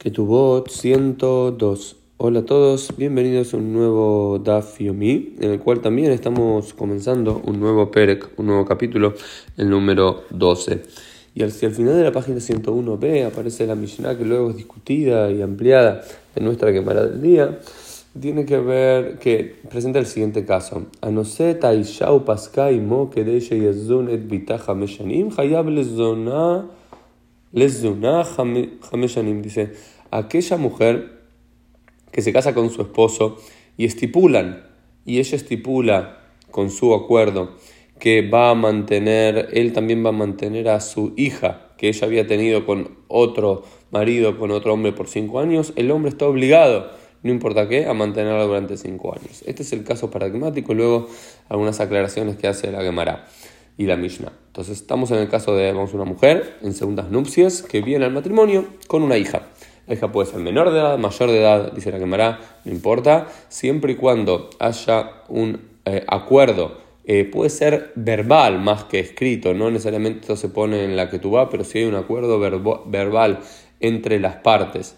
Que tu voz 102. Hola a todos, bienvenidos a un nuevo Daf Yomi, en el cual también estamos comenzando un nuevo Perek, un nuevo capítulo, el número 12. Y al, al final de la página 101b aparece la Mishnah que luego es discutida y ampliada en nuestra quemara del día. Tiene que ver que presenta el siguiente caso. Anoseta Ishau Paskai Mo Kedesh Yazun et Bitaja Meshanim Hayab Lezona Lezona Hameshanim dice aquella mujer que se casa con su esposo y estipulan, y ella estipula con su acuerdo que va a mantener, él también va a mantener a su hija que ella había tenido con otro marido, con otro hombre por cinco años, el hombre está obligado, no importa qué, a mantenerla durante cinco años. Este es el caso paradigmático, luego algunas aclaraciones que hace la Gemara y la Mishnah. Entonces estamos en el caso de vamos, una mujer en segundas nupcias que viene al matrimonio con una hija. La hija puede ser menor de edad, mayor de edad, dice la quemará, no importa, siempre y cuando haya un eh, acuerdo, eh, puede ser verbal más que escrito, no necesariamente esto se pone en la que tú vas, pero si hay un acuerdo verbal entre las partes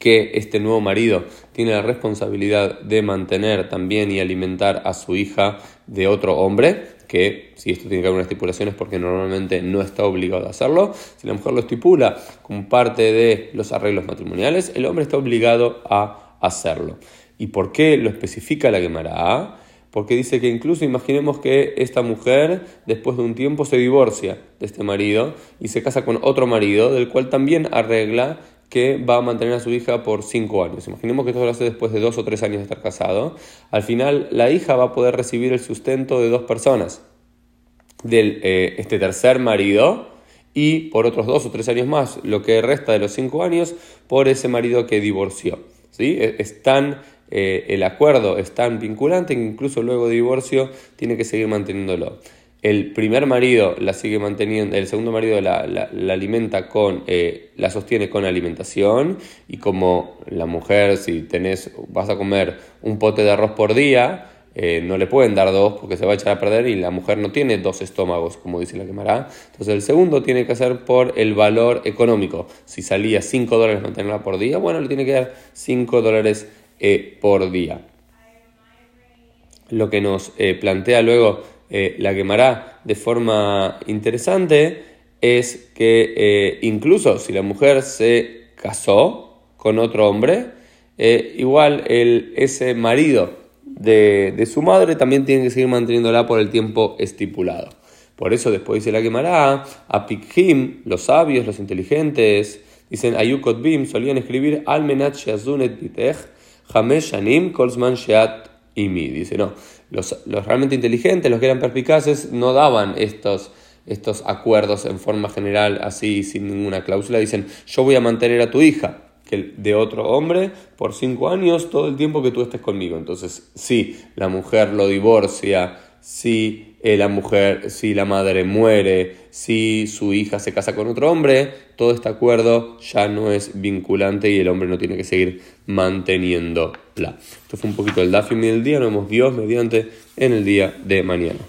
que este nuevo marido tiene la responsabilidad de mantener también y alimentar a su hija de otro hombre, que si esto tiene que haber una estipulación es porque normalmente no está obligado a hacerlo. Si la mujer lo estipula como parte de los arreglos matrimoniales, el hombre está obligado a hacerlo. ¿Y por qué lo especifica la Gemara? Porque dice que incluso imaginemos que esta mujer después de un tiempo se divorcia de este marido y se casa con otro marido, del cual también arregla que va a mantener a su hija por cinco años. Imaginemos que esto lo hace después de dos o tres años de estar casado. Al final, la hija va a poder recibir el sustento de dos personas, de eh, este tercer marido y por otros dos o tres años más, lo que resta de los cinco años, por ese marido que divorció. ¿sí? E, es tan, eh, el acuerdo es tan vinculante que incluso luego de divorcio tiene que seguir manteniéndolo el primer marido la sigue manteniendo, el segundo marido la, alimenta con, eh, la sostiene con alimentación y como la mujer, si tenés, vas a comer un pote de arroz por día, eh, no le pueden dar dos porque se va a echar a perder y la mujer no tiene dos estómagos, como dice la quemará. Entonces el segundo tiene que hacer por el valor económico. Si salía 5 dólares mantenerla por día, bueno, le tiene que dar 5 dólares eh, por día. Lo que nos plantea luego eh, la quemará de forma interesante es que eh, incluso si la mujer se casó con otro hombre, eh, igual el, ese marido de, su madre también tiene que seguir manteniéndola por el tiempo estipulado. Por eso después dice la quemará, a Pikhim, los sabios, los inteligentes, dicen Ayukot Bim, solían escribir Almenat Bitech, Kolzman Sheat Imi. Dice, no, los, realmente inteligentes, los que eran perspicaces, no daban estos, estos acuerdos en forma general, así, sin ninguna cláusula. Dicen, yo voy a mantener a tu hija que de otro hombre por cinco años todo el tiempo que tú estés conmigo. Entonces, si la mujer lo divorcia, si eh, la mujer, si la madre muere, si su hija se casa con otro hombre, todo este acuerdo ya no es vinculante y el hombre no tiene que seguir manteniéndola. Esto fue un poquito el Dafim del día, nos vemos Dios mediante en el día de mañana.